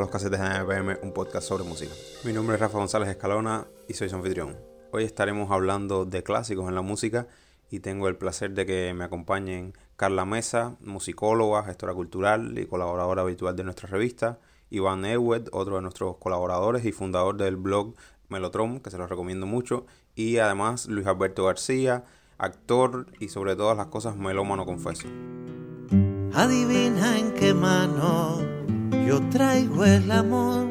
a los casetes de NPM, un podcast sobre música. Mi nombre es Rafa González Escalona y soy su anfitrión. Hoy estaremos hablando de clásicos en la música y tengo el placer de que me acompañen Carla Mesa, musicóloga, gestora cultural y colaboradora habitual de nuestra revista, Iván Ewed, otro de nuestros colaboradores y fundador del blog Melotron, que se los recomiendo mucho, y además Luis Alberto García, actor y sobre todas las cosas melómano confeso. Adivina en qué mano yo traigo el amor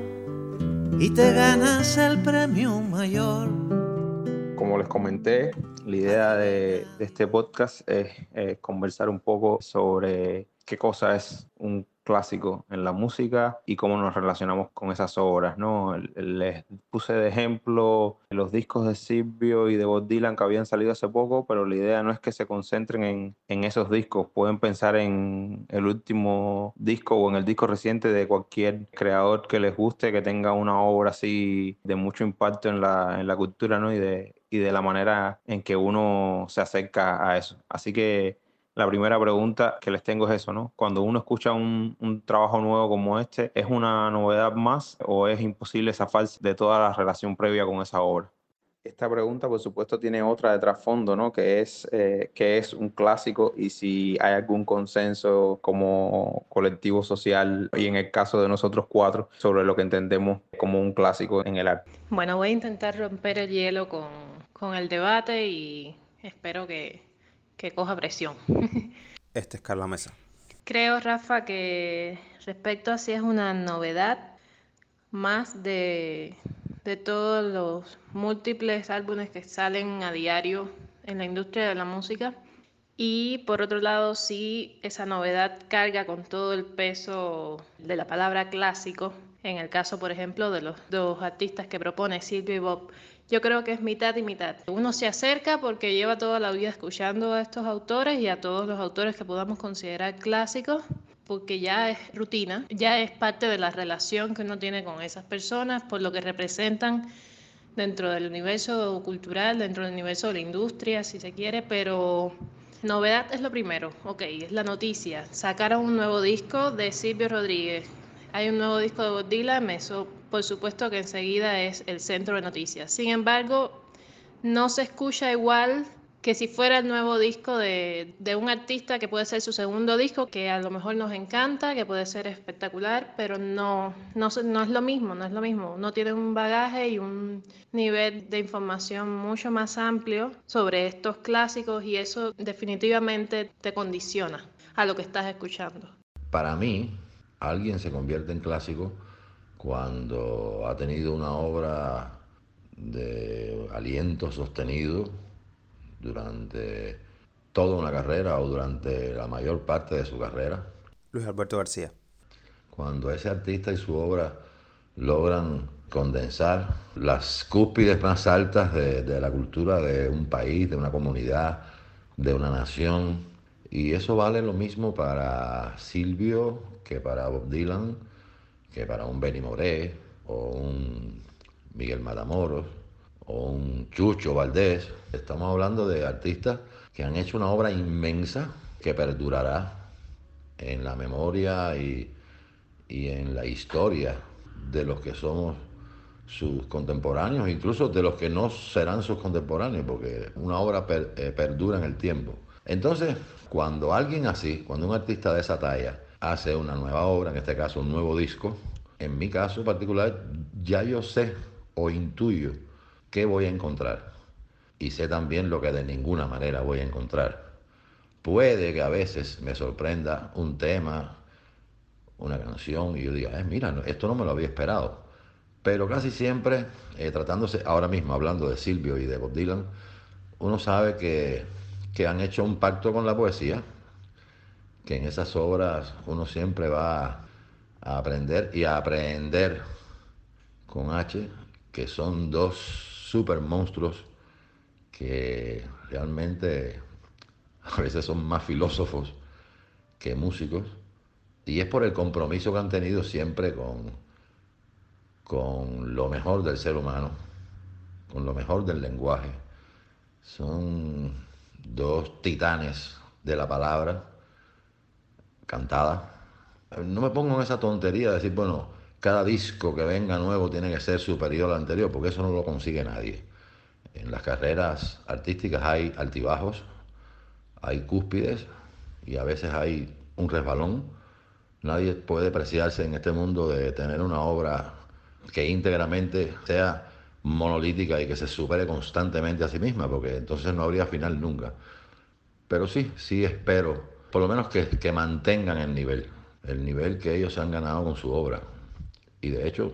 y te ganas el premio mayor. Como les comenté, la idea de, este podcast es conversar un poco sobre qué cosa es un clásico en la música y cómo nos relacionamos con esas obras, ¿no? Les puse de ejemplo los discos de Silvio y de Bob Dylan que habían salido hace poco, pero la idea no es que se concentren en, en esos discos, pueden pensar en el último disco o en el disco reciente de cualquier creador que les guste, que tenga una obra así de mucho impacto en la, en la cultura, ¿no? Y de, y de la manera en que uno se acerca a eso. Así que la primera pregunta que les tengo es eso, ¿no? Cuando uno escucha un, un, trabajo nuevo como este, ¿es una novedad más o es imposible zafarse de toda la relación previa con esa obra? Esta pregunta, por supuesto, tiene otra de trasfondo, ¿no? Que es, eh, que es un clásico y si hay algún consenso como colectivo social y en el caso de nosotros cuatro sobre lo que entendemos como un clásico en el arte. Bueno, voy a intentar romper el hielo con, con el debate y espero que, que coja presión. Este es Carla Mesa. Creo, Rafa, que respecto a si es una novedad, más de, de todos los múltiples álbumes que salen a diario en la industria de la música. Y por otro lado, sí, esa novedad carga con todo el peso de la palabra clásico. En el caso, por ejemplo, de los dos artistas que propone Silvio y Bob, yo creo que es mitad y mitad. Uno se acerca porque lleva toda la vida escuchando a estos autores y a todos los autores que podamos considerar clásicos, porque ya es rutina, ya es parte de la relación que uno tiene con esas personas, por lo que representan dentro del universo cultural, dentro del universo de la industria, si se quiere, pero novedad es lo primero, ok, es la noticia. Sacaron un nuevo disco de Silvio Rodríguez, hay un nuevo disco de Bob Dylan, eso por supuesto que enseguida es el centro de noticias. Sin embargo, no se escucha igual que si fuera el nuevo disco de, de, un artista que puede ser su segundo disco, que a lo mejor nos encanta, que puede ser espectacular, pero no, no, no es lo mismo, no es lo mismo. Uno tiene un bagaje y un nivel de información mucho más amplio sobre estos clásicos y eso definitivamente te condiciona a lo que estás escuchando. Para mí, alguien se convierte en clásico cuando ha tenido una obra de aliento sostenido durante toda una carrera o durante la mayor parte de su carrera. Luis Alberto García. Cuando ese artista y su obra logran condensar las cúspides más altas de, de, la cultura de un país, de una comunidad, de una nación. Y eso vale lo mismo para Silvio que para Bob Dylan, que para un Benny Moré o un Miguel Matamoros o un Chucho Valdés. Estamos hablando de artistas que han hecho una obra inmensa que perdurará en la memoria y, y en la historia de los que somos sus contemporáneos, incluso de los que no serán sus contemporáneos, porque una obra eh, perdura en el tiempo. Entonces, cuando alguien así, cuando un artista de esa talla hace una nueva obra, en este caso un nuevo disco, en mi caso particular, ya yo sé o intuyo qué voy a encontrar. Y sé también lo que de ninguna manera voy a encontrar. Puede que a veces me sorprenda un tema, una canción, y yo diga, eh, mira, esto no me lo había esperado. Pero casi siempre, eh, tratándose, ahora mismo hablando de Silvio y de Bob Dylan, uno sabe que, que han hecho un pacto con la poesía, que en esas obras uno siempre va a aprender y a aprender con H, que son dos super monstruos que realmente a veces son más filósofos que músicos, y es por el compromiso que han tenido siempre con, con lo mejor del ser humano, con lo mejor del lenguaje. Son dos titanes de la palabra cantada. No me pongo en esa tontería de decir, bueno, cada disco que venga nuevo tiene que ser superior al anterior, porque eso no lo consigue nadie. En las carreras artísticas hay altibajos, hay cúspides y a veces hay un resbalón. Nadie puede preciarse en este mundo de tener una obra que íntegramente sea monolítica y que se supere constantemente a sí misma, porque entonces no habría final nunca. Pero sí, sí espero, por lo menos que, que mantengan el nivel, el nivel que ellos han ganado con su obra. Y de hecho,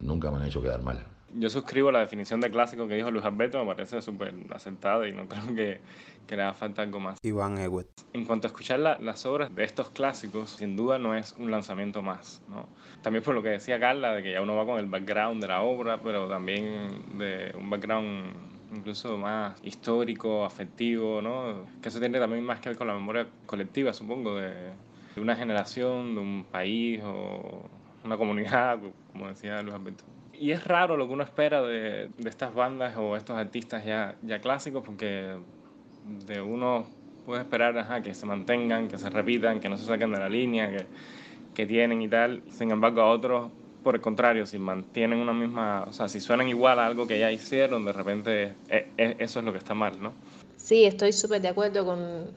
nunca me han hecho quedar mal yo suscribo la definición de clásico que dijo Luis Alberto, me parece súper asentada y no creo que, que, le haga falta algo más. Iván Ewet. En cuanto a escuchar las obras de estos clásicos, sin duda no es un lanzamiento más. ¿no? También por lo que decía Carla, de que ya uno va con el background de la obra, pero también de un background incluso más histórico, afectivo, ¿no? que eso tiene también más que ver con la memoria colectiva, supongo, de, de una generación, de un país o una comunidad, como decía Luis Alberto y es raro lo que uno espera de, de estas bandas o estos artistas ya, ya clásicos, porque de uno puede esperar ajá, que se mantengan, que se repitan, que no se saquen de la línea, que, que tienen y tal. Sin embargo, a otros, por el contrario, si mantienen una misma, o sea, si suenan igual a algo que ya hicieron, de repente eh, eh, eso es lo que está mal, ¿no? Sí, estoy súper de acuerdo con,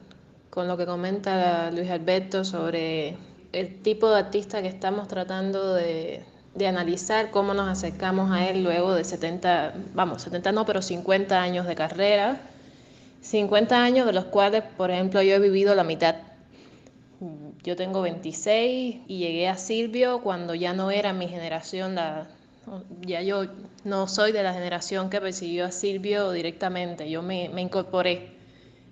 con lo que comenta Luis Alberto sobre el tipo de artista que estamos tratando de, de analizar cómo nos acercamos a él luego de 70, vamos, 70 no, pero 50 años de carrera, 50 años de los cuales, por ejemplo, yo he vivido la mitad. Yo tengo 26 y llegué a Silvio cuando ya no era mi generación, ya yo no soy de la generación que persiguió a Silvio directamente, yo me, me incorporé.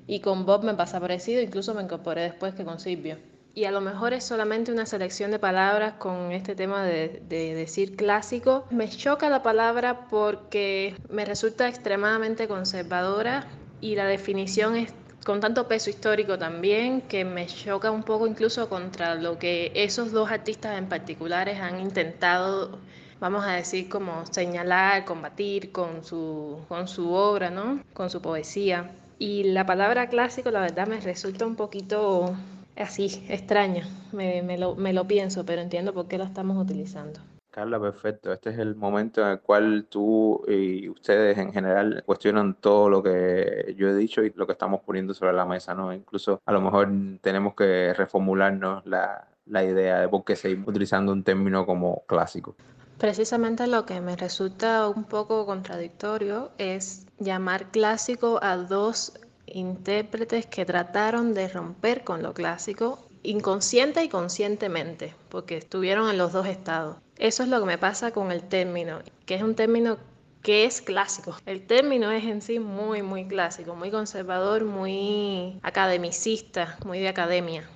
Y con Bob me pasa parecido, incluso me incorporé después que con Silvio y a lo mejor es solamente una selección de palabras con este tema de, decir clásico. Me choca la palabra porque me resulta extremadamente conservadora y la definición es con tanto peso histórico también que me choca un poco incluso contra lo que esos dos artistas en particulares han intentado vamos a decir como señalar, combatir con su, con su obra, ¿no? con su poesía. Y la palabra clásico la verdad me resulta un poquito así, extraña. Me, me, lo, me lo pienso, pero entiendo por qué la estamos utilizando. Carla, perfecto. Este es el momento en el cual tú y ustedes en general cuestionan todo lo que yo he dicho y lo que estamos poniendo sobre la mesa, ¿no? Incluso a lo mejor tenemos que reformularnos la, la idea de por qué seguimos utilizando un término como clásico. Precisamente lo que me resulta un poco contradictorio es llamar clásico a dos intérpretes que trataron de romper con lo clásico inconsciente y conscientemente, porque estuvieron en los dos estados. Eso es lo que me pasa con el término, que es un término que es clásico. El término es en sí muy, muy clásico, muy conservador, muy academicista, muy de academia.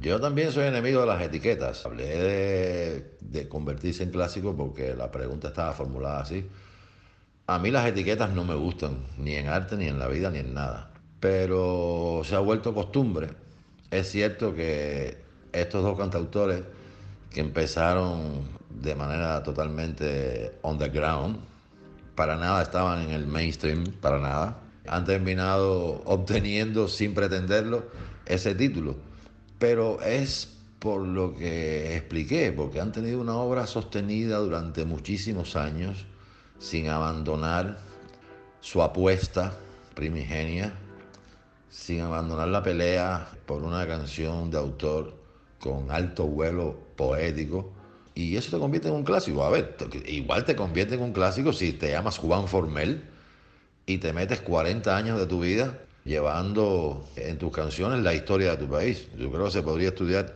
Yo también soy enemigo de las etiquetas. Hablé de, de convertirse en clásico porque la pregunta estaba formulada así. A mí las etiquetas no me gustan, ni en arte, ni en la vida, ni en nada pero se ha vuelto costumbre. Es cierto que estos dos cantautores que empezaron de manera totalmente underground, para nada estaban en el mainstream, para nada, han terminado obteniendo sin pretenderlo ese título. Pero es por lo que expliqué, porque han tenido una obra sostenida durante muchísimos años sin abandonar su apuesta primigenia sin abandonar la pelea por una canción de autor con alto vuelo poético. Y eso te convierte en un clásico. A ver, igual te convierte en un clásico si te llamas Juan Formel y te metes 40 años de tu vida llevando en tus canciones la historia de tu país. Yo creo que se podría estudiar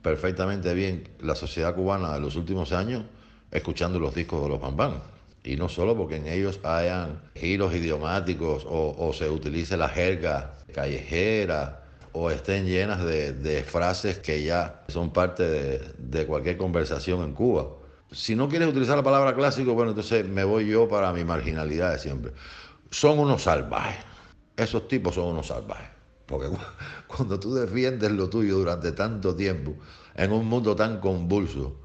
perfectamente bien la sociedad cubana de los últimos años escuchando los discos de los Bambam y no solo porque en ellos hayan giros idiomáticos o, se utilice la jerga callejera o estén llenas de, frases que ya son parte de, de, cualquier conversación en Cuba. Si no quieres utilizar la palabra clásico, bueno, entonces me voy yo para mi marginalidad de siempre. Son unos salvajes. Esos tipos son unos salvajes. Porque cuando tú defiendes lo tuyo durante tanto tiempo, en un mundo tan convulso,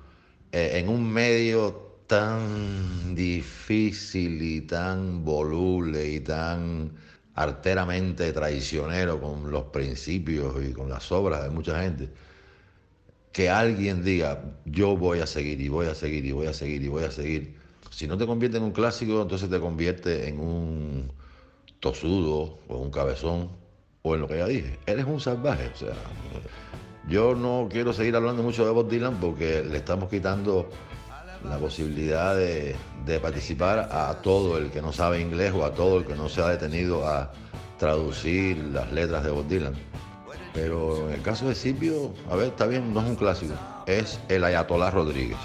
eh, en un medio tan difícil y tan voluble y tan arteramente traicionero con los principios y con las obras de mucha gente, que alguien diga, yo voy a seguir y voy a seguir y voy a seguir y voy a seguir. Si no te convierte en un clásico, entonces te convierte en un tosudo o un cabezón o en lo que ya dije. Eres un salvaje. O sea, yo no quiero seguir hablando mucho de Bob Dylan porque le estamos quitando la posibilidad de, participar a todo el que no sabe inglés o a todo el que no se ha detenido a traducir las letras de Bob Dylan. Pero en el caso de Silvio, a ver, está bien, no es un clásico, es el Ayatollah Rodríguez.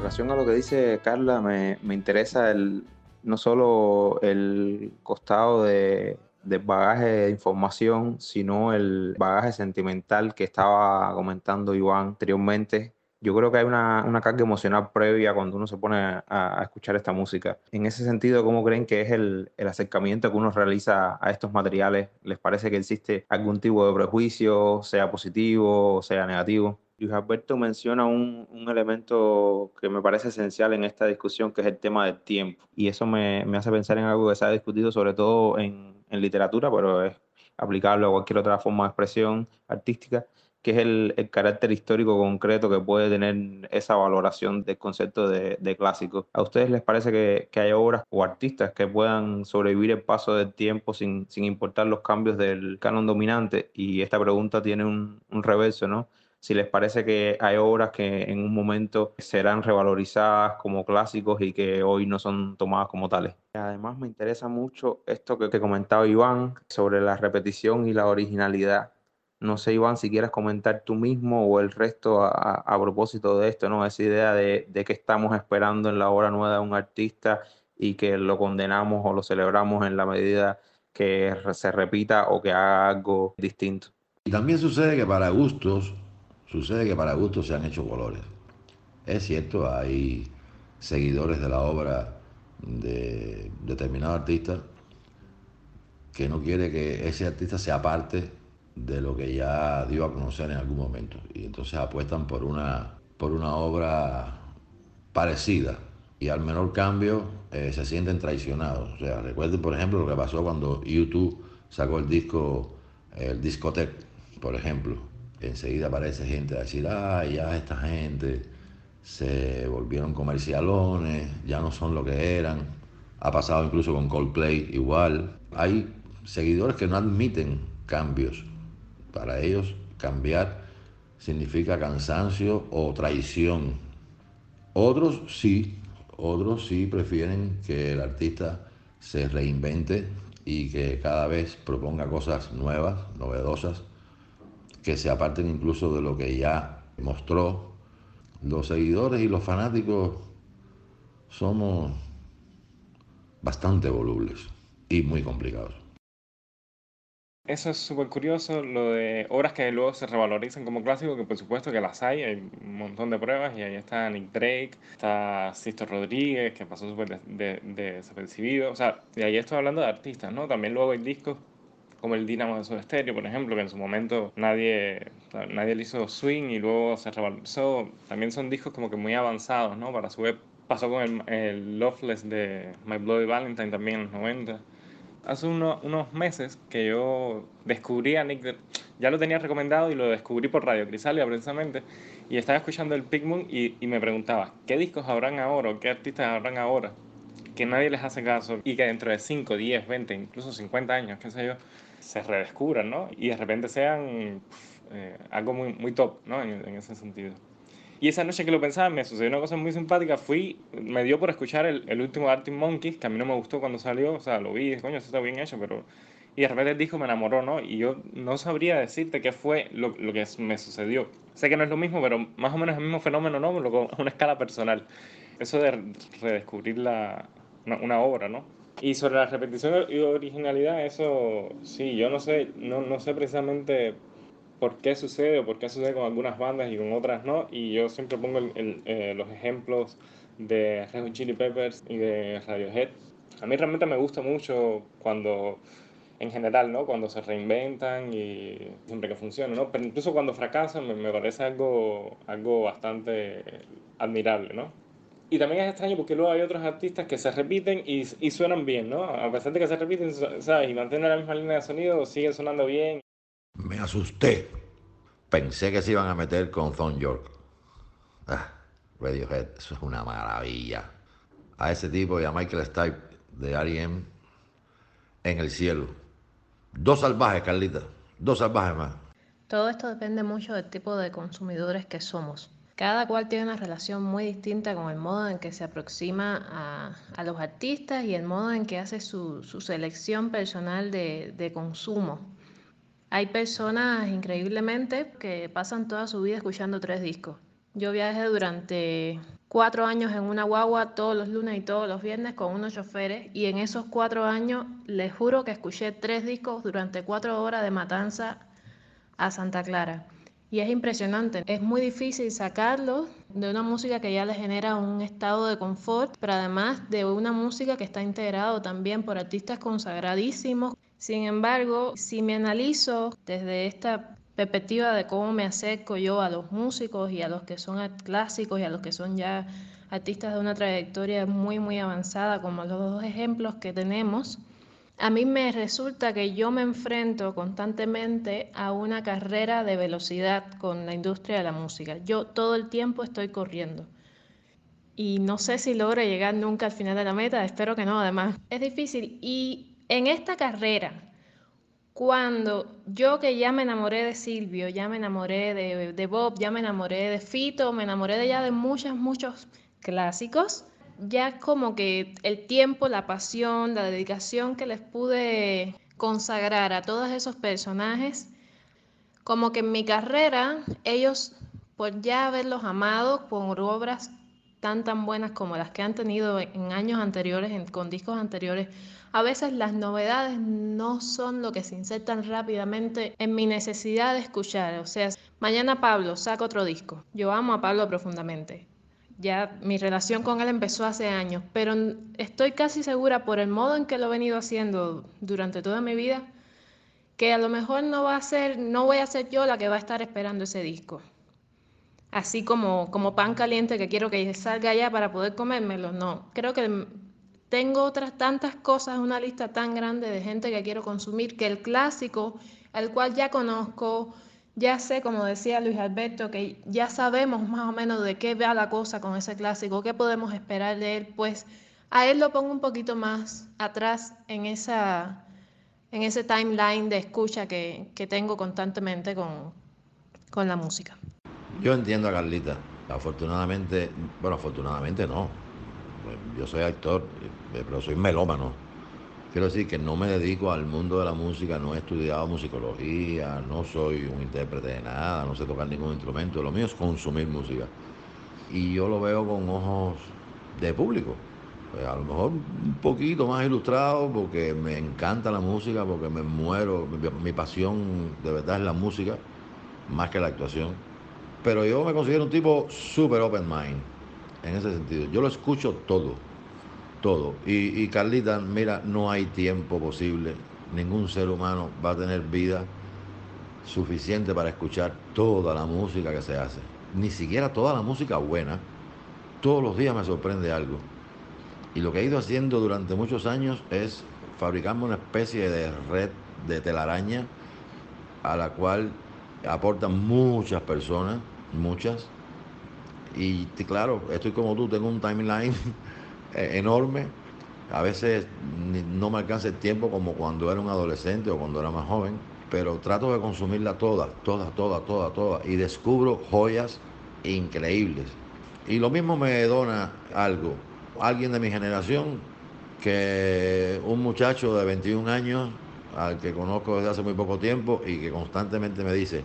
Relación a lo que dice Carla, me, me interesa el, no solo el costado de, del bagaje de información, sino el bagaje sentimental que estaba comentando Iván anteriormente. Yo creo que hay una, una carga emocional previa cuando uno se pone a, a escuchar esta música. En ese sentido, ¿cómo creen que es el, el acercamiento que uno realiza a estos materiales? ¿Les parece que existe algún tipo de prejuicio, sea positivo o sea negativo? Luis Alberto menciona un, un, elemento que me parece esencial en esta discusión, que es el tema del tiempo. Y eso me, me hace pensar en algo que se ha discutido sobre todo en, en, literatura, pero es aplicable a cualquier otra forma de expresión artística, que es el, el carácter histórico concreto que puede tener esa valoración del concepto de, de clásico. ¿A ustedes les parece que, que, hay obras o artistas que puedan sobrevivir el paso del tiempo sin, sin importar los cambios del canon dominante? Y esta pregunta tiene un, un reverso, ¿no? Si les parece que hay obras que en un momento serán revalorizadas como clásicos y que hoy no son tomadas como tales. Además me interesa mucho esto que, que comentaba Iván sobre la repetición y la originalidad. No sé, Iván, si quieres comentar tú mismo o el resto a, propósito de esto, ¿no? Esa idea de, de que estamos esperando en la obra nueva de un artista y que lo condenamos o lo celebramos en la medida que se repita o que haga algo distinto. Y también sucede que para gustos Sucede que para gusto se han hecho colores. Es cierto, hay seguidores de la obra de determinado artista que no quiere que ese artista sea parte de lo que ya dio a conocer en algún momento. Y entonces apuestan por una, por una obra parecida. Y al menor cambio eh, se sienten traicionados. O sea, recuerden, por ejemplo, lo que pasó cuando YouTube sacó el disco, el Discotech, por ejemplo enseguida aparece gente a decir, ah, ya esta gente se volvieron comercialones, ya no son lo que eran. Ha pasado incluso con Coldplay igual. Hay seguidores que no admiten cambios. Para ellos cambiar significa cansancio o traición. Otros sí, otros sí prefieren que el artista se reinvente y que cada vez proponga cosas nuevas, novedosas, que se aparten incluso de lo que ya mostró. Los seguidores y los fanáticos somos bastante volubles y muy complicados. Eso es súper curioso, lo de obras que luego se revalorizan como clásicos, que por supuesto que las hay, hay un montón de pruebas, y ahí está Nick Drake, está Sisto Rodríguez, que pasó súper desapercibido, de, de o sea, y ahí estoy hablando de artistas, ¿no? También luego hay discos como el Dynamo de Stereo, por ejemplo, que en su momento nadie, nadie le hizo swing y luego se revalorizó. También son discos como que muy avanzados, ¿no? Para su vez pasó con el, el Loveless de My Bloody Valentine también en los 90. Hace uno, unos meses que yo descubrí a Nick, ya lo tenía recomendado y lo descubrí por Radio Crisalia precisamente, y estaba escuchando el Pigmoon y, y me preguntaba, ¿qué discos habrán ahora o qué artistas habrán ahora? que nadie les hace caso y que dentro de 5, 10, 20, incluso 50 años, qué sé yo, se redescubran, ¿no? Y de repente sean eh, algo muy, muy top, ¿no? En, ese sentido. Y esa noche que lo pensaba, me sucedió una cosa muy simpática. Fui, me dio por escuchar el, el último Arctic Monkeys, que a mí no me gustó cuando salió, o sea, lo vi, coño, eso está bien hecho, pero... Y de repente el disco me enamoró, ¿no? Y yo no sabría decirte qué fue lo, lo que me sucedió. Sé que no es lo mismo, pero más o menos el mismo fenómeno, ¿no? Pero a una escala personal. Eso de redescubrir la, una obra, ¿no? Y sobre la repetición y originalidad, eso sí, yo no sé, no, no sé precisamente por qué sucede o por qué sucede con algunas bandas y con otras no. Y yo siempre pongo eh, los ejemplos de Red Hot Chili Peppers y de Radiohead. A mí realmente me gusta mucho cuando en general, ¿no? Cuando se reinventan y siempre que funciona, ¿no? Pero incluso cuando fracasan me, me parece algo, algo bastante admirable, ¿no? Y también es extraño porque luego hay otros artistas que se repiten y, y suenan bien, ¿no? A pesar de que se repiten, ¿sabes? Y mantienen la misma línea de sonido, siguen sonando bien. Me asusté. Pensé que se iban a meter con Thon York. Ah, Radiohead, eso es una maravilla. A ese tipo y a Michael Stipe de R.E.M. en el cielo. Dos salvajes, Carlita. Dos salvajes más. Todo esto depende mucho del tipo de consumidores que somos. Cada cual tiene una relación muy distinta con el modo en que se aproxima a, a los artistas y el modo en que hace su, su selección personal de, de consumo. Hay personas increíblemente que pasan toda su vida escuchando tres discos. Yo viajé durante cuatro años en una guagua todos los lunes y todos los viernes con unos choferes y en esos cuatro años les juro que escuché tres discos durante cuatro horas de Matanza a Santa Clara. Y es impresionante, es muy difícil sacarlos de una música que ya les genera un estado de confort, pero además de una música que está integrado también por artistas consagradísimos. Sin embargo, si me analizo desde esta perspectiva de cómo me acerco yo a los músicos y a los que son clásicos y a los que son ya artistas de una trayectoria muy, muy avanzada, como los dos ejemplos que tenemos, a mí me resulta que yo me enfrento constantemente a una carrera de velocidad con la industria de la música. Yo todo el tiempo estoy corriendo. Y no sé si logro llegar nunca al final de la meta, espero que no, además. Es difícil. Y en esta carrera, cuando yo que ya me enamoré de Silvio, ya me enamoré de, de Bob, ya me enamoré de Fito, me enamoré de ya de muchos, muchos clásicos, ya como que el tiempo, la pasión, la dedicación que les pude consagrar a todos esos personajes, como que en mi carrera, ellos, por ya haberlos amado por obras tan tan buenas como las que han tenido en años anteriores, en, con discos anteriores, a veces las novedades no son lo que se insertan rápidamente en mi necesidad de escuchar. O sea, mañana Pablo saca otro disco. Yo amo a Pablo profundamente. Ya mi relación con él empezó hace años, pero estoy casi segura por el modo en que lo he venido haciendo durante toda mi vida, que a lo mejor no va a ser, no voy a ser yo la que va a estar esperando ese disco. Así como, como pan caliente que quiero que salga ya para poder comérmelo, no. Creo que tengo otras tantas cosas, una lista tan grande de gente que quiero consumir, que el clásico, el cual ya conozco, ya sé, como decía Luis Alberto, que ya sabemos más o menos de qué va la cosa con ese clásico, qué podemos esperar de él, pues a él lo pongo un poquito más atrás en, esa, en ese timeline de escucha que, que tengo constantemente con, con la música. Yo entiendo a Carlita. Afortunadamente, bueno, afortunadamente no. Yo soy actor, eh, pero soy melómano. Quiero decir que no me dedico al mundo de la música, no he estudiado musicología, no soy un intérprete de nada, no sé tocar ningún instrumento. Lo mío es consumir música. Y yo lo veo con ojos de público. Pues a lo mejor un poquito más ilustrado porque me encanta la música, porque me muero. Mi, mi pasión de verdad es la música, más que la actuación. Pero yo me considero un tipo súper open mind en ese sentido. Yo lo escucho todo, todo. Y, y, Carlita, mira, no hay tiempo posible. Ningún ser humano va a tener vida suficiente para escuchar toda la música que se hace. Ni siquiera toda la música buena. Todos los días me sorprende algo. Y lo que he ido haciendo durante muchos años es fabricarme una especie de red de telaraña a la cual aportan muchas personas, muchas. Y claro, estoy como tú, tengo un timeline enorme. A veces no me alcanza el tiempo como cuando era un adolescente o cuando era más joven, pero trato de consumirla toda, toda, toda, toda, toda. Y descubro joyas increíbles. Y lo mismo me dona algo. Alguien de mi generación, que un muchacho de 21 años, al que conozco desde hace muy poco tiempo y que constantemente me dice,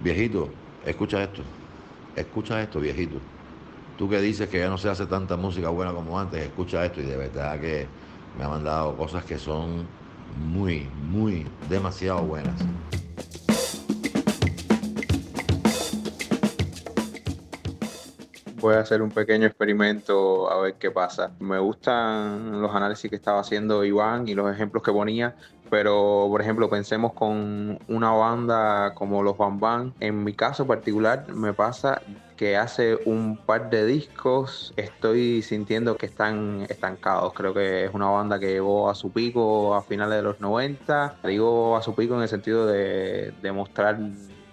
viejito, escucha esto, escucha esto, viejito. Tú que dices que ya no se hace tanta música buena como antes, escucha esto y de verdad que me ha mandado cosas que son muy, muy, demasiado buenas. Voy a hacer un pequeño experimento a ver qué pasa. Me gustan los análisis que estaba haciendo Iván y los ejemplos que ponía, pero por ejemplo pensemos con una banda como los Bam Bam. En mi caso particular me pasa que hace un par de discos estoy sintiendo que están estancados. Creo que es una banda que llegó a su pico a finales de los 90. Digo a su pico en el sentido de, de mostrar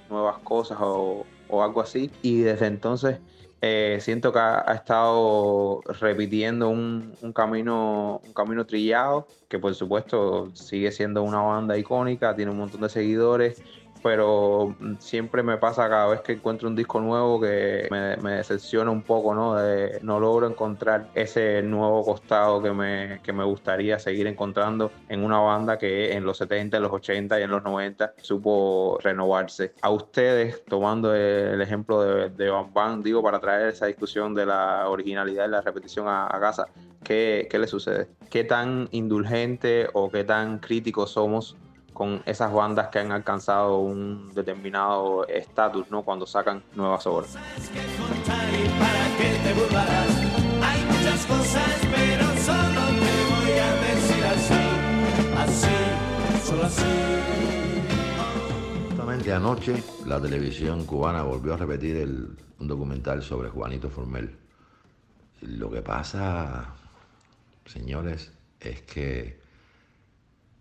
nuevas cosas o, o algo así. Y desde entonces eh, siento que ha, estado repitiendo un, un, camino, un camino trillado, que por supuesto sigue siendo una banda icónica, tiene un montón de seguidores, pero siempre me pasa cada vez que encuentro un disco nuevo que me, me decepciona un poco, ¿no? De, no logro encontrar ese nuevo costado que me, que me gustaría seguir encontrando en una banda que en los 70, en los 80 y en los 90 supo renovarse. A ustedes, tomando el ejemplo de, de Van Van, digo, para traer esa discusión de la originalidad y la repetición a, a casa, ¿qué, ¿qué le sucede? ¿Qué tan indulgente o qué tan críticos somos con esas bandas que han alcanzado un determinado estatus, ¿no? Cuando sacan nuevas obras. Justamente anoche la televisión cubana volvió a repetir el, un documental sobre Juanito Formel. Lo que pasa, señores, es que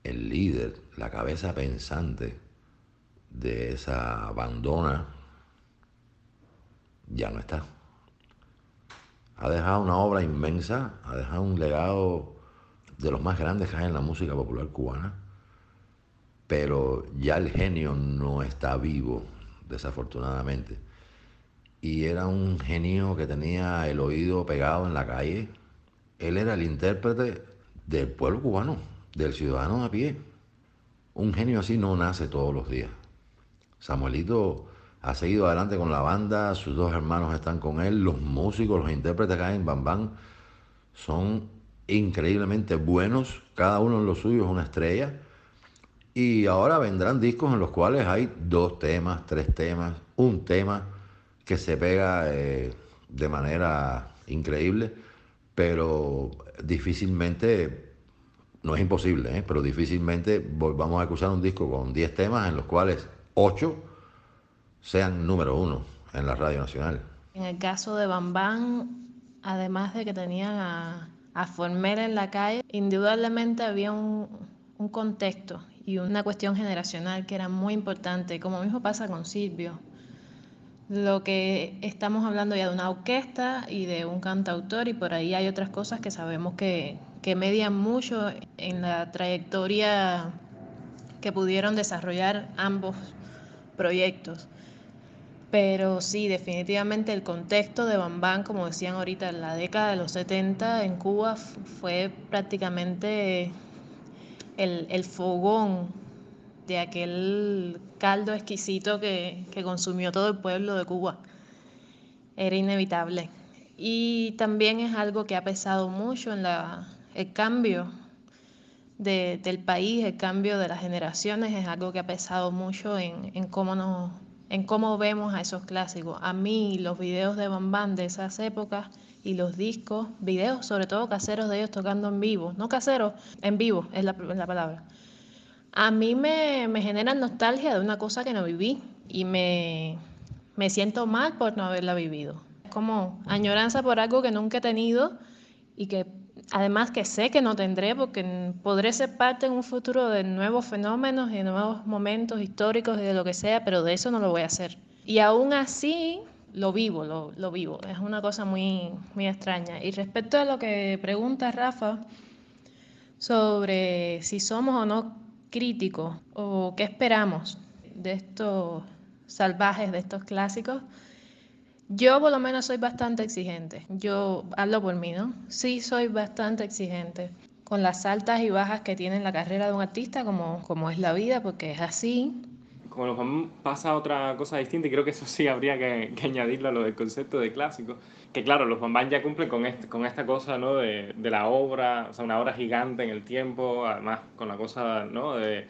el líder, la cabeza pensante de esa bandona, ya no está. Ha dejado una obra inmensa, ha dejado un legado de los más grandes que hay en la música popular cubana, pero ya el genio no está vivo, desafortunadamente. Y era un genio que tenía el oído pegado en la calle. Él era el intérprete del pueblo cubano del ciudadano a pie. Un genio así no nace todos los días. Samuelito ha seguido adelante con la banda, sus dos hermanos están con él, los músicos, los intérpretes hay en Bam Bam son increíblemente buenos, cada uno en lo suyo es una estrella. Y ahora vendrán discos en los cuales hay dos temas, tres temas, un tema que se pega eh, de manera increíble, pero difícilmente no es imposible, ¿eh? pero difícilmente vamos a escuchar un disco con 10 temas en los cuales 8 sean número uno en la radio nacional. En el caso de Bam Bam, además de que tenían a, a Formel en la calle, indudablemente había un, un contexto y una cuestión generacional que era muy importante, como mismo pasa con Silvio. Lo que estamos hablando ya de una orquesta y de un cantautor y por ahí hay otras cosas que sabemos que, que median mucho en la trayectoria que pudieron desarrollar ambos proyectos. Pero sí, definitivamente el contexto de Bambán, como decían ahorita, en la década de los 70 en Cuba fue prácticamente el, el fogón de aquel caldo exquisito que, que consumió todo el pueblo de Cuba. Era inevitable. Y también es algo que ha pesado mucho en la, el cambio de, del país, el cambio de las generaciones es algo que ha pesado mucho en, en, cómo nos, en cómo vemos a esos clásicos. A mí los videos de Bambán de esas épocas y los discos, videos sobre todo caseros de ellos tocando en vivo, no caseros, en vivo es la, la palabra. A mí me, me generan nostalgia de una cosa que no viví y me, me siento mal por no haberla vivido. Como añoranza por algo que nunca he tenido y que Además que sé que no tendré porque podré ser parte en un futuro de nuevos fenómenos y de nuevos momentos históricos y de lo que sea, pero de eso no lo voy a hacer. Y aún así lo vivo, lo, lo vivo. Es una cosa muy, muy extraña. Y respecto a lo que pregunta Rafa sobre si somos o no críticos o qué esperamos de estos salvajes, de estos clásicos, yo por lo menos soy bastante exigente. Yo hablo por mí, ¿no? Sí, soy bastante exigente con las altas y bajas que tiene la carrera de un artista, como, como es la vida, porque es así. Como los Juan pasa otra cosa distinta, y creo que eso sí habría que, que añadirlo a lo del concepto de clásico, que claro, los Juan ya cumplen con, este, con esta cosa ¿no? de, de la obra, o sea, una obra gigante en el tiempo, además con la cosa ¿no? de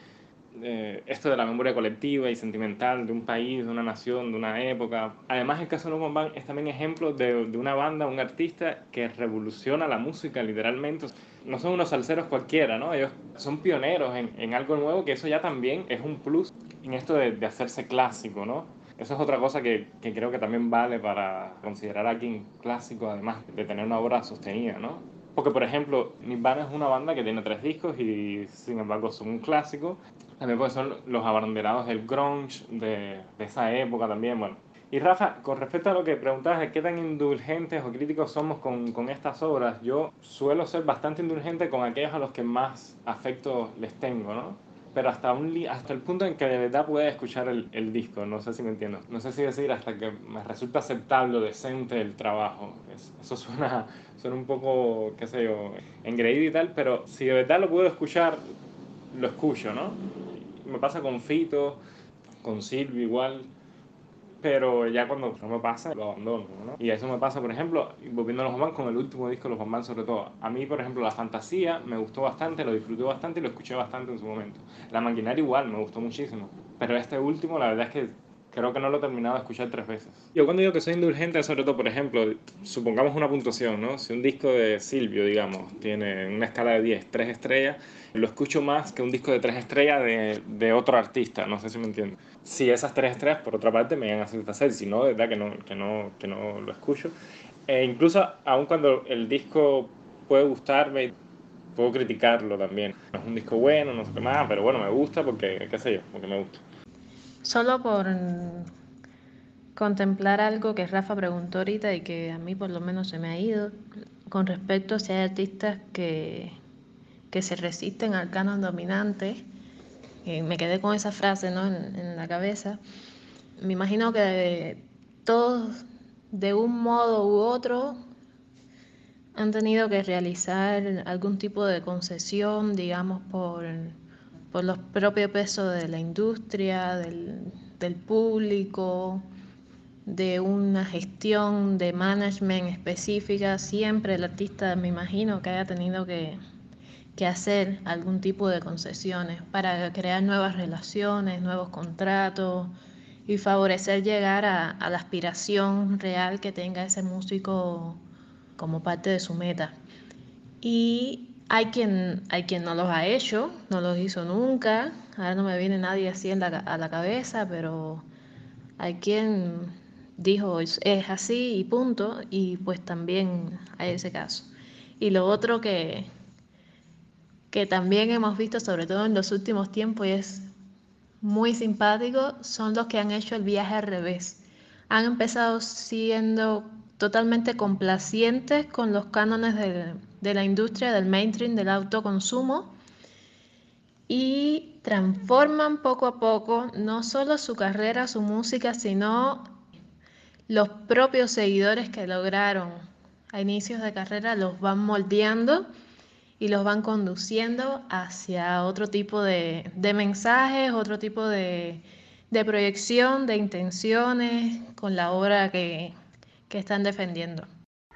eh, esto de la memoria colectiva y sentimental de un país, de una nación, de una época. Además, el caso de los Band es también ejemplo de, de, una banda, un artista que revoluciona la música literalmente. No son unos salseros cualquiera, ¿no? Ellos son pioneros en, en algo nuevo, que eso ya también es un plus en esto de, de hacerse clásico, ¿no? Eso es otra cosa que, que, creo que también vale para considerar a alguien clásico, además de tener una obra sostenida, ¿no? Porque, por ejemplo, Nirvana es una banda que tiene tres discos y, sin embargo, son un clásico. También porque son los abanderados del grunge de, de esa época también, bueno. Y Rafa, con respecto a lo que preguntabas de qué tan indulgentes o críticos somos con, con, estas obras, yo suelo ser bastante indulgente con aquellos a los que más afecto les tengo, ¿no? pero hasta, un, hasta el punto en que de verdad pueda escuchar el, el, disco, no sé si me entiendo. No sé si decir hasta que me resulta aceptable o decente el trabajo. eso suena, suena un poco, qué sé yo, engreído y tal, pero si de verdad lo puedo escuchar, lo escucho, ¿no? Me pasa con Fito, con Silvio igual, pero ya cuando no me pasa, lo abandono, ¿no? Y eso me pasa, por ejemplo, volviendo a los Bambán, con el último disco de los Bambán sobre todo. A mí, por ejemplo, La Fantasía me gustó bastante, lo disfruté bastante y lo escuché bastante en su momento. La Maquinaria igual, me gustó muchísimo. Pero este último, la verdad es que creo que no lo he terminado de escuchar tres veces. Yo cuando digo que soy indulgente, sobre todo, por ejemplo, supongamos una puntuación, ¿no? Si un disco de Silvio, digamos, tiene una escala de 10, 3 estrellas, lo escucho más que un disco de 3 estrellas de, de otro artista, no sé si me entiendes. Si esas 3 estrellas, por otra parte, me van a satisfacer, si no, de verdad que no, que no, que no lo escucho. E incluso, aun cuando el disco puede gustarme, puedo criticarlo también. No es un disco bueno, no sé qué más, pero bueno, me gusta porque, qué sé yo, porque me gusta. Solo por contemplar algo que Rafa preguntó ahorita y que a mí por lo menos se me ha ido, con respecto a si hay artistas que, que se resisten al canon dominante, y me quedé con esa frase ¿no? en, en la cabeza, me imagino que todos de un modo u otro han tenido que realizar algún tipo de concesión, digamos, por por los propios pesos de la industria, del, del, público, de una gestión de management específica, siempre el artista me imagino que haya tenido que, que hacer algún tipo de concesiones para crear nuevas relaciones, nuevos contratos y favorecer llegar a, la aspiración real que tenga ese músico como parte de su meta. Y hay quien, hay quien no los ha hecho, no los hizo nunca. Ahora no me viene nadie así a la cabeza, pero hay quien dijo es así y punto, y pues también hay ese caso. Y lo otro que, que también hemos visto, sobre todo en los últimos tiempos, y es muy simpático, son los que han hecho el viaje al revés. Han empezado siendo totalmente complacientes con los cánones de, la industria del mainstream del autoconsumo y transforman poco a poco no solo su carrera, su música, sino los propios seguidores que lograron a inicios de carrera los van moldeando y los van conduciendo hacia otro tipo de, de mensajes, otro tipo de, de, proyección, de intenciones con la obra que, que están defendiendo.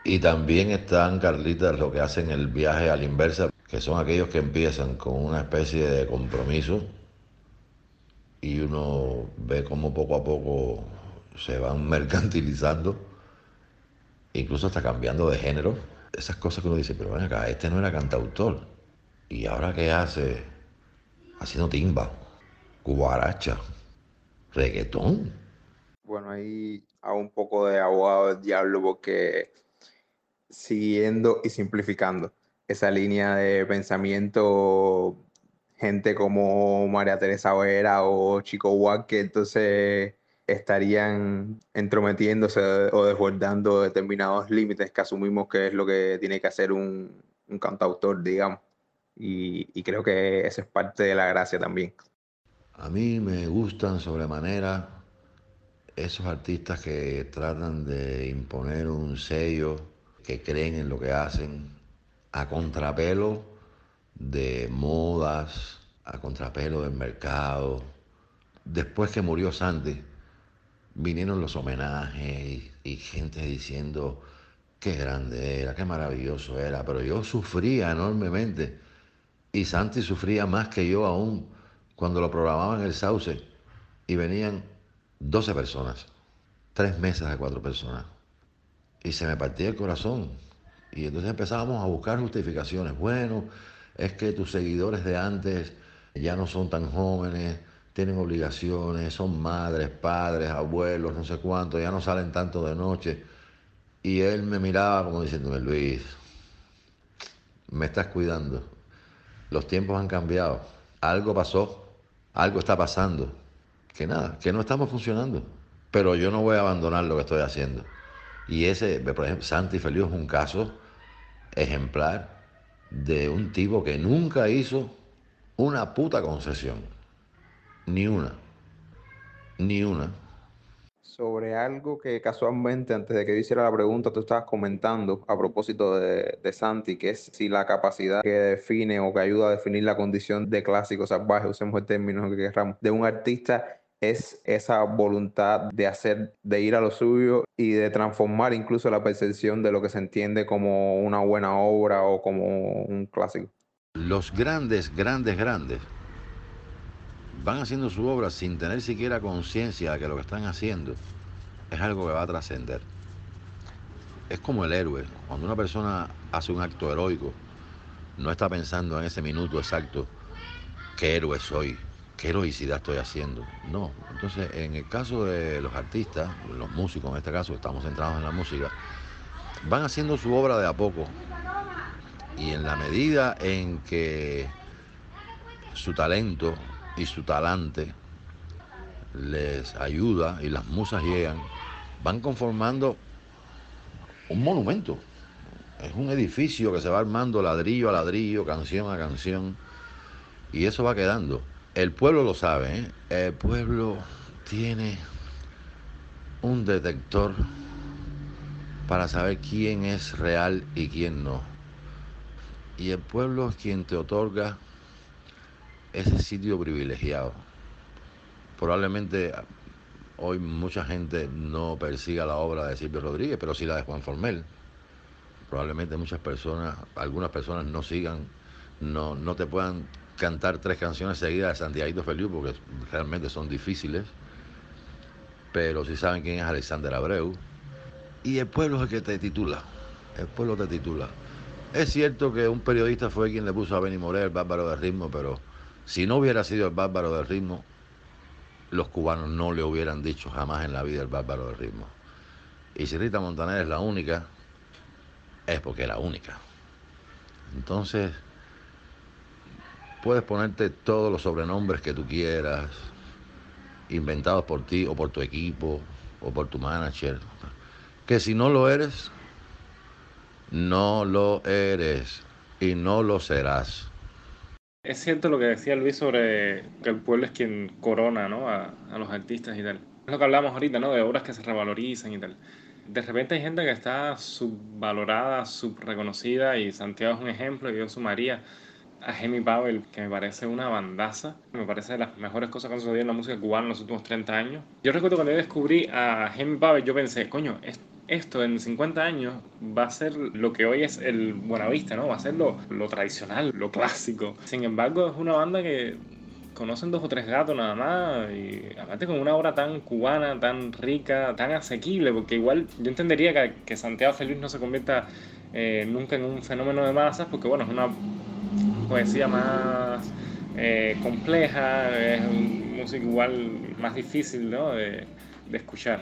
Y también están, Carlita, lo que hacen el viaje a la inversa, que son aquellos que empiezan con una especie de compromiso y uno ve cómo poco a poco se van mercantilizando, incluso hasta cambiando de género. Esas cosas que uno dice, pero ven acá, este no era cantautor. ¿Y ahora qué hace? Haciendo timba, cubaracha, reggaetón. Bueno, ahí hago un poco de abogado del diablo porque siguiendo y simplificando esa línea de pensamiento, gente como María Teresa Vera o Chico Huac, que entonces estarían entrometiéndose o desbordando determinados límites que asumimos que es lo que tiene que hacer un, un cantautor, digamos. Y, y creo que eso es parte de la gracia también. A mí me gustan sobremanera esos artistas que tratan de imponer un sello, que creen en lo que hacen, a contrapelo de modas, a contrapelo del mercado. Después que murió Sandy, vinieron los homenajes y, gente diciendo qué grande era, qué maravilloso era, pero yo sufría enormemente y Santi sufría más que yo aún cuando lo programaban en el Sauce y venían 12 personas, tres mesas de cuatro personas. Y se me partía el corazón. Y entonces empezábamos a buscar justificaciones. Bueno, es que tus seguidores de antes ya no son tan jóvenes, tienen obligaciones, son madres, padres, abuelos, no sé cuánto, ya no salen tanto de noche. Y él me miraba como diciéndome, Luis, me estás cuidando. Los tiempos han cambiado. Algo pasó, algo está pasando. Que nada, que no estamos funcionando. Pero yo no voy a abandonar lo que estoy haciendo. Y ese, por ejemplo, Santi Feliu es un caso ejemplar de un tipo que nunca hizo una puta concesión. Ni una. Ni una. Sobre algo que casualmente antes de que hiciera la pregunta tú estabas comentando a propósito de, de, Santi, que es si la capacidad que define o que ayuda a definir la condición de clásico salvaje, usemos el término que queramos, de un artista es esa voluntad de hacer, de ir a lo suyo y de transformar incluso la percepción de lo que se entiende como una buena obra o como un clásico. Los grandes, grandes, grandes van haciendo su obra sin tener siquiera conciencia de que lo que están haciendo es algo que va a trascender. Es como el héroe. Cuando una persona hace un acto heroico, no está pensando en ese minuto exacto qué héroe soy, qué heroicidad estoy haciendo. No. Entonces, en el caso de los artistas, los músicos en este caso, estamos centrados en la música, van haciendo su obra de a poco. Y en la medida en que su talento y su talante les ayuda y las musas llegan, van conformando un monumento. Es un edificio que se va armando ladrillo a ladrillo, canción a canción, y eso va quedando. El pueblo lo sabe, ¿eh? el pueblo tiene un detector para saber quién es real y quién no. Y el pueblo es quien te otorga ese sitio privilegiado. Probablemente hoy mucha gente no persiga la obra de Silvio Rodríguez, pero sí la de Juan Formel. Probablemente muchas personas, algunas personas no sigan, no, no te puedan cantar tres canciones seguidas de Santiago Feliu porque realmente son difíciles, pero si saben quién es Alexander Abreu. Y el pueblo es el que te titula, el pueblo te titula. Es cierto que un periodista fue quien le puso a Benny Morel el bárbaro del ritmo, pero si no hubiera sido el bárbaro del ritmo, los cubanos no le hubieran dicho jamás en la vida el bárbaro del ritmo. Y si Rita Montaner es la única, es porque es la única. Entonces, puedes ponerte todos los sobrenombres que tú quieras, inventados por ti o por tu equipo o por tu manager, que si no lo eres, no lo eres y no lo serás. Es cierto lo que decía Luis sobre que el pueblo es quien corona ¿no? a, a, los artistas y tal. Es lo que hablamos ahorita, ¿no? De obras que se revalorizan y tal. De repente hay gente que está subvalorada, subreconocida y Santiago es un ejemplo y yo sumaría a Jamie Powell, que me parece una bandaza. Me parece de las mejores cosas que han sucedido en la música cubana en los últimos 30 años. Yo recuerdo cuando yo descubrí a Jamie Powell, yo pensé, coño, esto en 50 años va a ser lo que hoy es el Buenavista, ¿no? Va a ser lo, lo tradicional, lo clásico. Sin embargo, es una banda que conocen dos o tres gatos nada más y aparte con una obra tan cubana, tan rica, tan asequible, porque igual yo entendería que, que Santiago Feliz no se convierta eh, nunca en un fenómeno de masas, porque bueno, es una poesía más eh, compleja, es música igual más difícil ¿no? de, de, escuchar.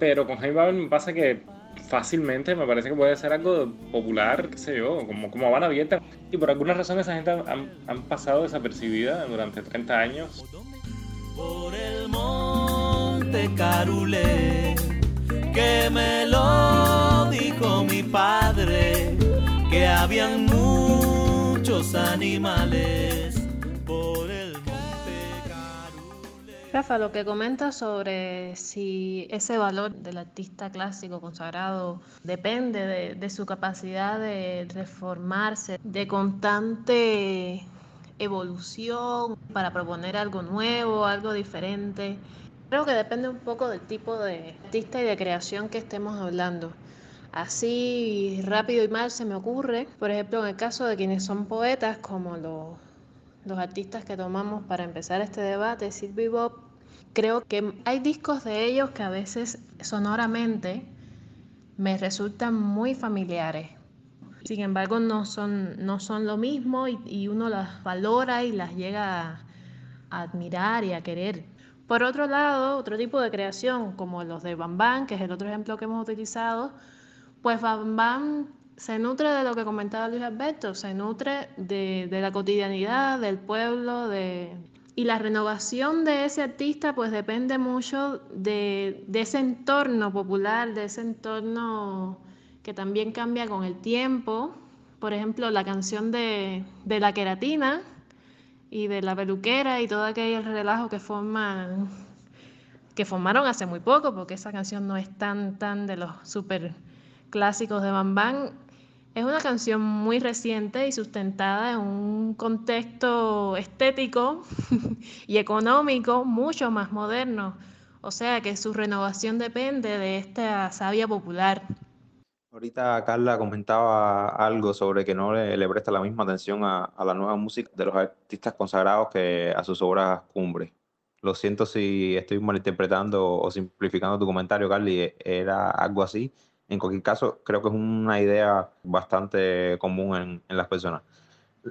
Pero con Jaime Babel me pasa que fácilmente me parece que puede ser algo popular, qué sé yo, como, como van abierta. Y por alguna razón esa gente han, han pasado desapercibida durante 30 años. Por el monte Carule, que me lo dijo mi padre, que habían muchos animales Rafa, lo que comenta sobre si ese valor del artista clásico consagrado depende de, de su capacidad de reformarse, de constante evolución para proponer algo nuevo, algo diferente. Creo que depende un poco del tipo de artista y de creación que estemos hablando. Así rápido y mal se me ocurre, por ejemplo, en el caso de quienes son poetas, como los los artistas que tomamos para empezar este debate, y Bob, creo que hay discos de ellos que a veces sonoramente me resultan muy familiares. Sin embargo, no son, no son lo mismo y, y uno las valora y las llega a, admirar y a querer. Por otro lado, otro tipo de creación, como los de Bam que es el otro ejemplo que hemos utilizado, pues Bam se nutre de lo que comentaba Luis Alberto, se nutre de, de la cotidianidad, del pueblo, de... y la renovación de ese artista pues depende mucho de, de ese entorno popular, de ese entorno que también cambia con el tiempo. Por ejemplo, la canción de, de La Queratina, y de la peluquera y todo aquel relajo que forman que formaron hace muy poco, porque esa canción no es tan tan de los super clásicos de Bam Bam. Es una canción muy reciente y sustentada en un contexto estético y económico mucho más moderno. O sea que su renovación depende de esta savia popular. Ahorita Carla comentaba algo sobre que no le, le presta la misma atención a, a, la nueva música de los artistas consagrados que a sus obras cumbres. Lo siento si estoy malinterpretando o simplificando tu comentario, Carly, era algo así. En cualquier caso, creo que es una idea bastante común en, en las personas.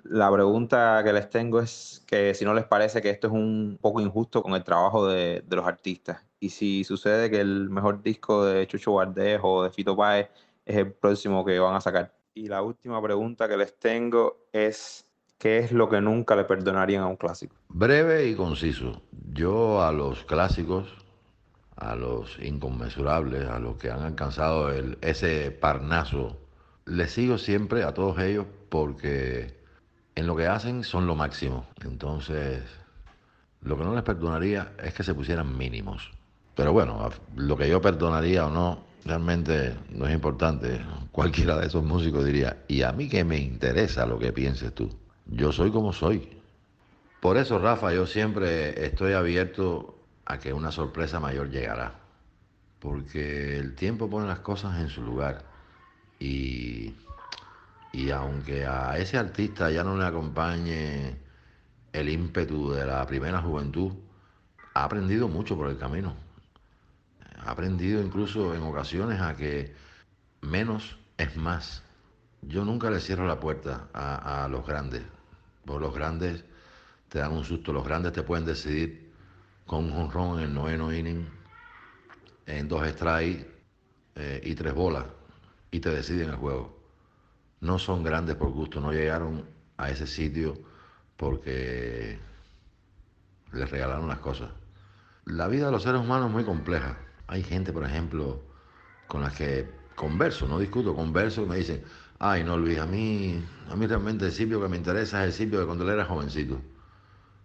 La pregunta que les tengo es que si no les parece que esto es un poco injusto con el trabajo de, de los artistas y si sucede que el mejor disco de Chucho Valdés o de Fito Páez es el próximo que van a sacar. Y la última pregunta que les tengo es, ¿qué es lo que nunca le perdonarían a un clásico? Breve y conciso. Yo a los clásicos, a los inconmensurables, a los que han alcanzado ese parnaso, les sigo siempre a todos ellos porque en lo que hacen son lo máximo. Entonces, lo que no les perdonaría es que se pusieran mínimos. Pero bueno, lo que yo perdonaría o no, realmente no es importante. Cualquiera de esos músicos diría, ¿y a mí qué me interesa lo que pienses tú? Yo soy como soy. Por eso, Rafa, yo siempre estoy abierto a que una sorpresa mayor llegará. Porque el tiempo pone las cosas en su lugar. Y, y aunque a ese artista ya no le acompañe el ímpetu de la primera juventud, ha aprendido mucho por el camino ha aprendido incluso en ocasiones a que menos es más. Yo nunca le cierro la puerta a, a los grandes, porque los grandes te dan un susto, los grandes te pueden decidir con un jonrón en el noveno inning, en dos strikes eh, y tres bolas, y te deciden el juego. No son grandes por gusto, no llegaron a ese sitio porque les regalaron las cosas. La vida de los seres humanos es muy compleja. Hay gente, por ejemplo, con las que converso, no discuto, converso, me dicen, ay, no, Luis, a mí, a mí realmente el sitio que me interesa es el sitio de cuando él era jovencito.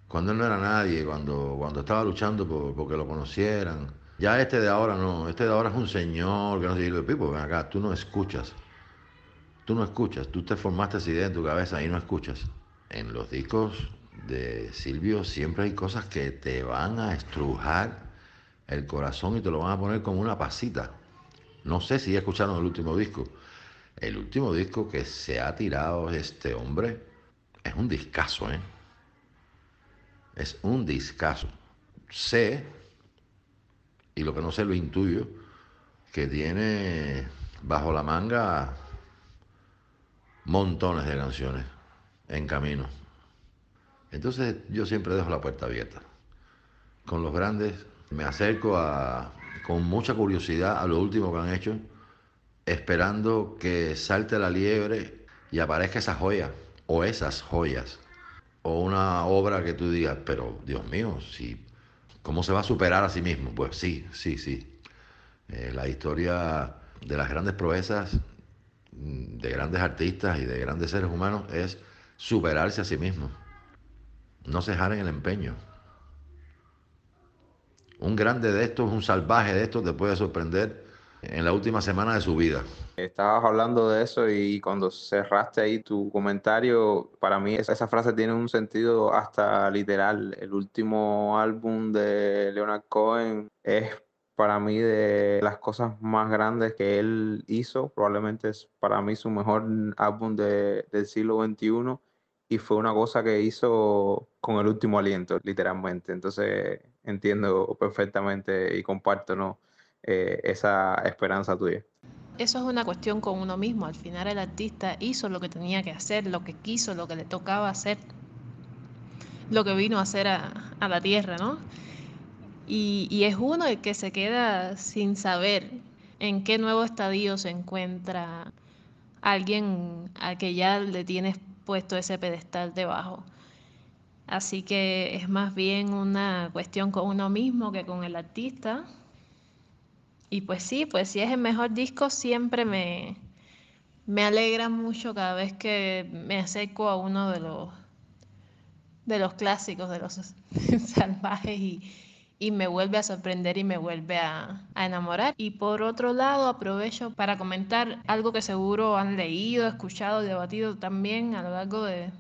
Cuando él no era nadie, cuando, cuando estaba luchando por, porque lo conocieran. Ya este de ahora no, este de ahora es un señor que no se dice, Pipo, ven acá, tú no escuchas. Tú no escuchas, tú te formaste esa idea en tu cabeza y no escuchas. En los discos de Silvio siempre hay cosas que te van a estrujar el corazón y te lo van a poner como una pasita. No sé si ya escucharon el último disco. El último disco que se ha tirado este hombre es un discazo, ¿eh? Es un discazo. Sé, y lo que no sé lo intuyo, que tiene bajo la manga montones de canciones en camino. Entonces yo siempre dejo la puerta abierta. Con los grandes me acerco a, con mucha curiosidad a lo último que han hecho, esperando que salte la liebre y aparezca esa joya o esas joyas o una obra que tú digas, pero Dios mío, si, ¿cómo se va a superar a sí mismo? Pues sí, sí, sí. Eh, la historia de las grandes proezas mm, de grandes artistas y de grandes seres humanos es superarse a sí mismo. No cejar en el empeño. Un grande de estos, un salvaje de estos te puede sorprender en la última semana de su vida. Estabas hablando de eso y cuando cerraste ahí tu comentario, para mí esa frase tiene un sentido hasta literal. El último álbum de Leonard Cohen es para mí de las cosas más grandes que él hizo. Probablemente es para mí su mejor álbum de, del siglo XXI y fue una cosa que hizo con el último aliento, literalmente. Entonces entiendo perfectamente y comparto ¿no? Eh, esa esperanza tuya. Eso es una cuestión con uno mismo. Al final el artista hizo lo que tenía que hacer, lo que quiso, lo que le tocaba hacer, lo que vino a hacer a, a la tierra, ¿no? Y, y, es uno el que se queda sin saber en qué nuevo estadio se encuentra alguien a que ya le tienes puesto ese pedestal debajo. Así que es más bien una cuestión con uno mismo que con el artista. Y pues sí, pues si es el mejor disco, siempre me, me alegra mucho cada vez que me acerco a uno de los, de los clásicos, de los salvajes y, y me vuelve a sorprender y me vuelve a, enamorar. Y por otro lado, aprovecho para comentar algo que seguro han leído, escuchado, debatido también a lo largo de,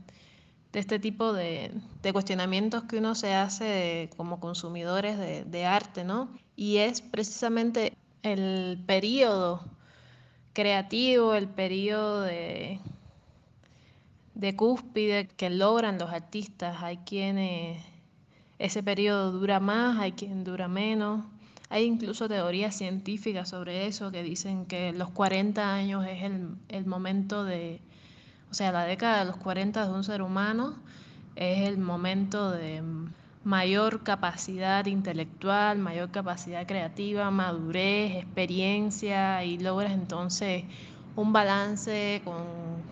de este tipo de, de, cuestionamientos que uno se hace como consumidores de arte, ¿no? Y es precisamente el periodo creativo, el periodo de, de cúspide que logran los artistas. Hay quienes ese periodo dura más, hay quien dura menos. Hay incluso teorías científicas sobre eso que dicen que los 40 años es el, el momento de, o sea, la década de los 40 de un ser humano es el momento de mayor capacidad intelectual, mayor capacidad creativa, madurez, experiencia y logras entonces un balance con,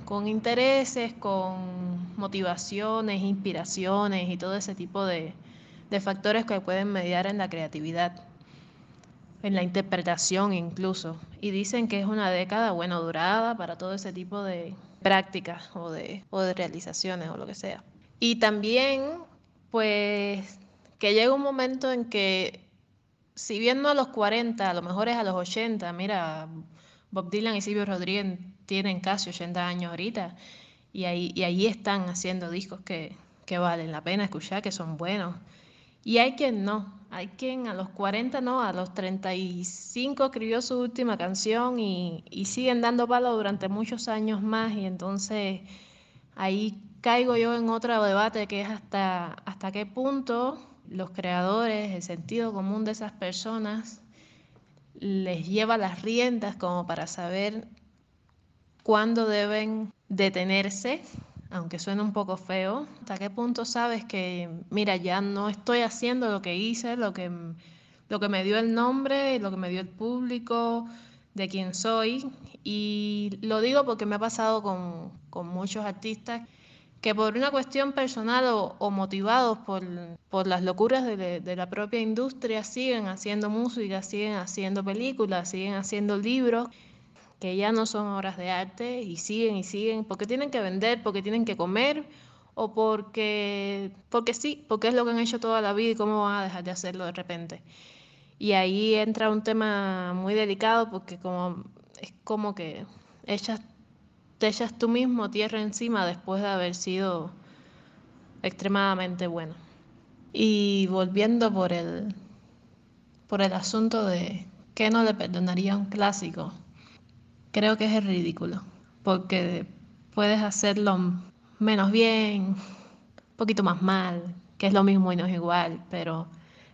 con intereses, con motivaciones, inspiraciones y todo ese tipo de, de factores que pueden mediar en la creatividad, en la interpretación incluso. Y dicen que es una década, bueno, durada para todo ese tipo de prácticas o de, o de realizaciones o lo que sea. Y también, pues, que llega un momento en que, si bien no a los 40, a lo mejor es a los 80, mira, Bob Dylan y Silvio Rodríguez tienen casi 80 años ahorita, y ahí, y ahí están haciendo discos que, que valen la pena escuchar, que son buenos. Y hay quien no, hay quien a los 40 no, a los 35 escribió su última canción y, y siguen dando palo durante muchos años más y entonces ahí caigo yo en otro debate que es hasta, hasta qué punto los creadores, el sentido común de esas personas les lleva las riendas como para saber cuándo deben detenerse aunque suene un poco feo, ¿hasta qué punto sabes que, mira, ya no estoy haciendo lo que hice, lo que, lo que me dio el nombre, lo que me dio el público, de quién soy? Y lo digo porque me ha pasado con, con muchos artistas que por una cuestión personal o, motivados por, por, las locuras de, de la propia industria siguen haciendo música, siguen haciendo películas, siguen haciendo libros que ya no son obras de arte y siguen y siguen porque tienen que vender, porque tienen que comer o porque, porque sí, porque es lo que han hecho toda la vida y cómo van a dejar de hacerlo de repente. Y ahí entra un tema muy delicado porque como, es como que echas, te echas tú mismo tierra encima después de haber sido extremadamente bueno. Y volviendo por el, por el asunto de qué no le perdonaría un clásico, creo que es el ridículo, porque puedes hacerlo menos bien, un poquito más mal, que es lo mismo y no es igual, pero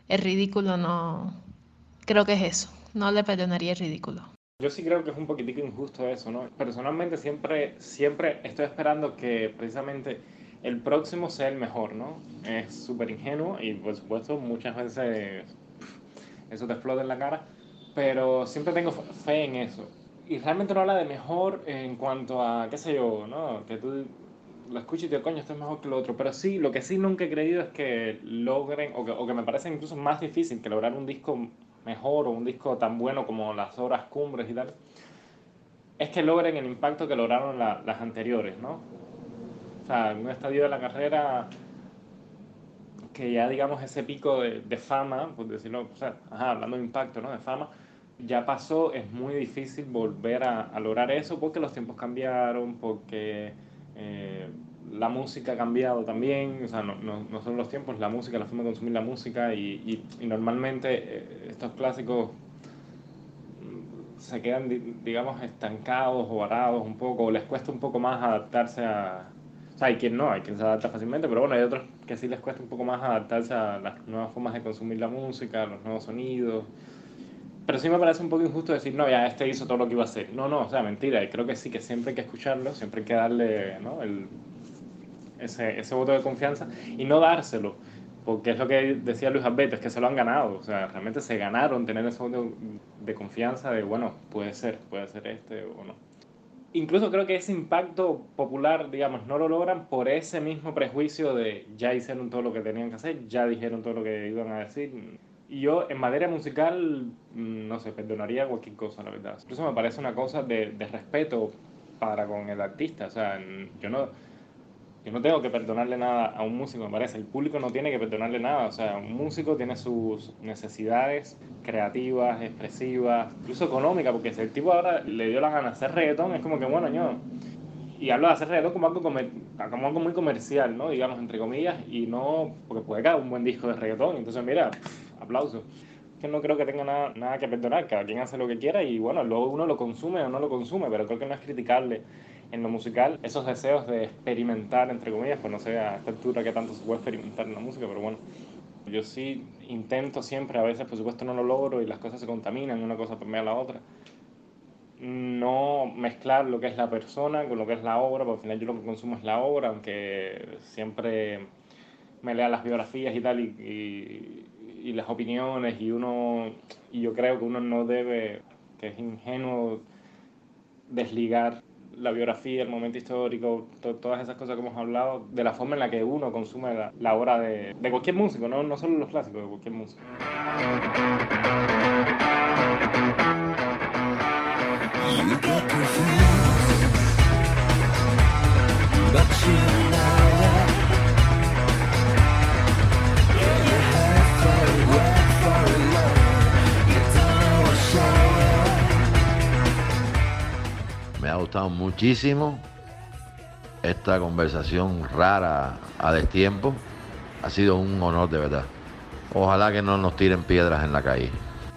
el ridículo no, creo que es eso, no le perdonaría el ridículo. Yo sí creo que es un poquitico injusto eso, ¿no? Personalmente siempre, siempre estoy esperando que precisamente el próximo sea el mejor, ¿no? Es súper ingenuo y por supuesto muchas veces eso te explota en la cara, pero siempre tengo fe en eso y realmente no habla de mejor en cuanto a, qué sé yo, ¿no? Que tú lo escuches y te coño, esto es mejor que lo otro. Pero sí, lo que sí nunca he creído es que logren, o que, o que me parece incluso más difícil que lograr un disco mejor o un disco tan bueno como las obras cumbres y tal, es que logren el impacto que lograron la, las anteriores, ¿no? O sea, en un estadio de la carrera que ya digamos ese pico de, de fama, por decirlo, o sea, ajá, hablando de impacto, ¿no? De fama, ya pasó, es muy difícil volver a, a lograr eso porque los tiempos cambiaron, porque eh, la música ha cambiado también, o sea, no, no, no, son los tiempos, la música, la forma de consumir la música y, y, y normalmente eh, estos clásicos se quedan, digamos, estancados o varados un poco, o les cuesta un poco más adaptarse a... O sea, hay quien no, hay quien se adapta fácilmente, pero bueno, hay otros que sí les cuesta un poco más adaptarse a las nuevas formas de consumir la música, los nuevos sonidos. Pero sí me parece un poco injusto decir, no, ya este hizo todo lo que iba a hacer. No, no, o sea, mentira. Creo que sí, que siempre hay que escucharlo, siempre hay que darle ¿no? El, ese, ese voto de confianza y no dárselo porque es lo que decía Luis Alberto, es que se lo han ganado, o sea, realmente se ganaron tener ese voto de confianza de, bueno, puede ser, puede ser este o no. Incluso creo que ese impacto popular, digamos, no lo logran por ese mismo prejuicio de ya hicieron todo lo que tenían que hacer, ya dijeron todo lo que iban a decir. Y yo, en materia musical, mm, no sé, perdonaría cualquier cosa, la verdad. Incluso me parece una cosa de, de respeto para con el artista, o sea, yo no yo no tengo que perdonarle nada a un músico, me parece. El público no tiene que perdonarle nada. O sea, un músico tiene sus necesidades creativas, expresivas, incluso económicas, porque si el tipo ahora le dio la gana de hacer reggaetón, es como que, bueno, yo. Y hablo de hacer reggaetón como algo, como algo muy comercial, ¿no? Digamos, entre comillas, y no. Porque puede caer un buen disco de reggaetón. Entonces, mira, aplauso que no creo que tenga nada, nada que perdonar, cada quien hace lo que quiera y bueno, luego uno lo consume o no lo consume, pero creo que no es criticarle en lo musical esos deseos de experimentar, entre comillas, pues no sé a esta altura que tanto se puede experimentar en la música, pero bueno, yo sí intento siempre, a veces por supuesto no lo logro y las cosas se contaminan, una cosa permea a la otra, no mezclar lo que es la persona con lo que es la obra, porque al final yo lo que consumo es la obra, aunque siempre me lea las biografías y tal, y, y las opiniones, y uno, y yo creo que uno no debe, que es ingenuo desligar la biografía, el momento histórico, todas esas cosas que hemos hablado, de la forma en la que uno consume la, obra de, de, cualquier músico, ¿no? no solo los clásicos, de cualquier músico. Me ha gustado muchísimo esta conversación rara a destiempo. Ha sido un honor de verdad. Ojalá que no nos tiren piedras en la calle.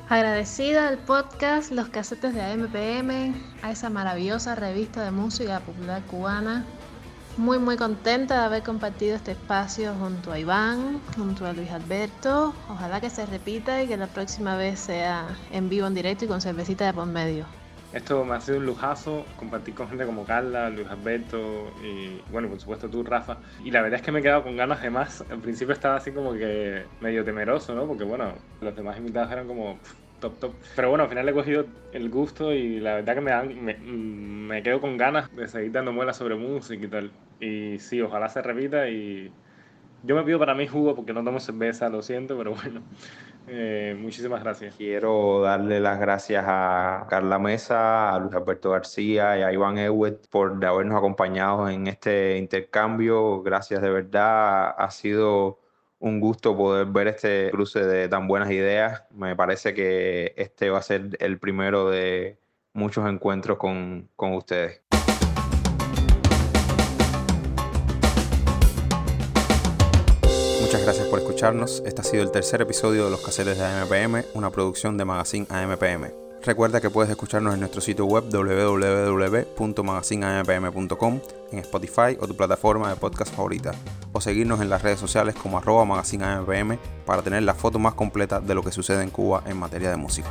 Agradecida al podcast Los Casetes de AMPM, a esa maravillosa revista de música popular cubana. Muy, muy contenta de haber compartido este espacio junto a Iván, junto a Luis Alberto. Ojalá que se repita y que la próxima vez sea en vivo, en directo y con cervecita de por medio. Esto me ha sido un lujazo compartir con gente como Carla, Luis Alberto y, bueno, por supuesto tú, Rafa. Y la verdad es que me he quedado con ganas de más. Al principio estaba así como que medio temeroso, ¿no? Porque, bueno, los demás invitados eran como top, top. Pero bueno, al final he cogido el gusto y la verdad que me, me, me quedo con ganas de seguir dando muelas sobre música y tal. Y sí, ojalá se repita y yo me pido para mí jugo porque no tomo cerveza, lo siento, pero bueno. Eh, muchísimas gracias. Quiero darle las gracias a Carla Mesa, a Luis Alberto García y a Iván Ewet por habernos acompañado en este intercambio. Gracias de verdad. Ha sido un gusto poder ver este cruce de tan buenas ideas. Me parece que este va a ser el primero de muchos encuentros con, con ustedes. Muchas gracias escucharnos. Este ha sido el tercer episodio de Los Casetes de AMPM, una producción de Magazine AMPM. Recuerda que puedes escucharnos en nuestro sitio web www.magazineampm.com, en Spotify o tu plataforma de podcast favorita, o seguirnos en las redes sociales como arroba magazineampm para tener la foto más completa de lo que sucede en Cuba en materia de música.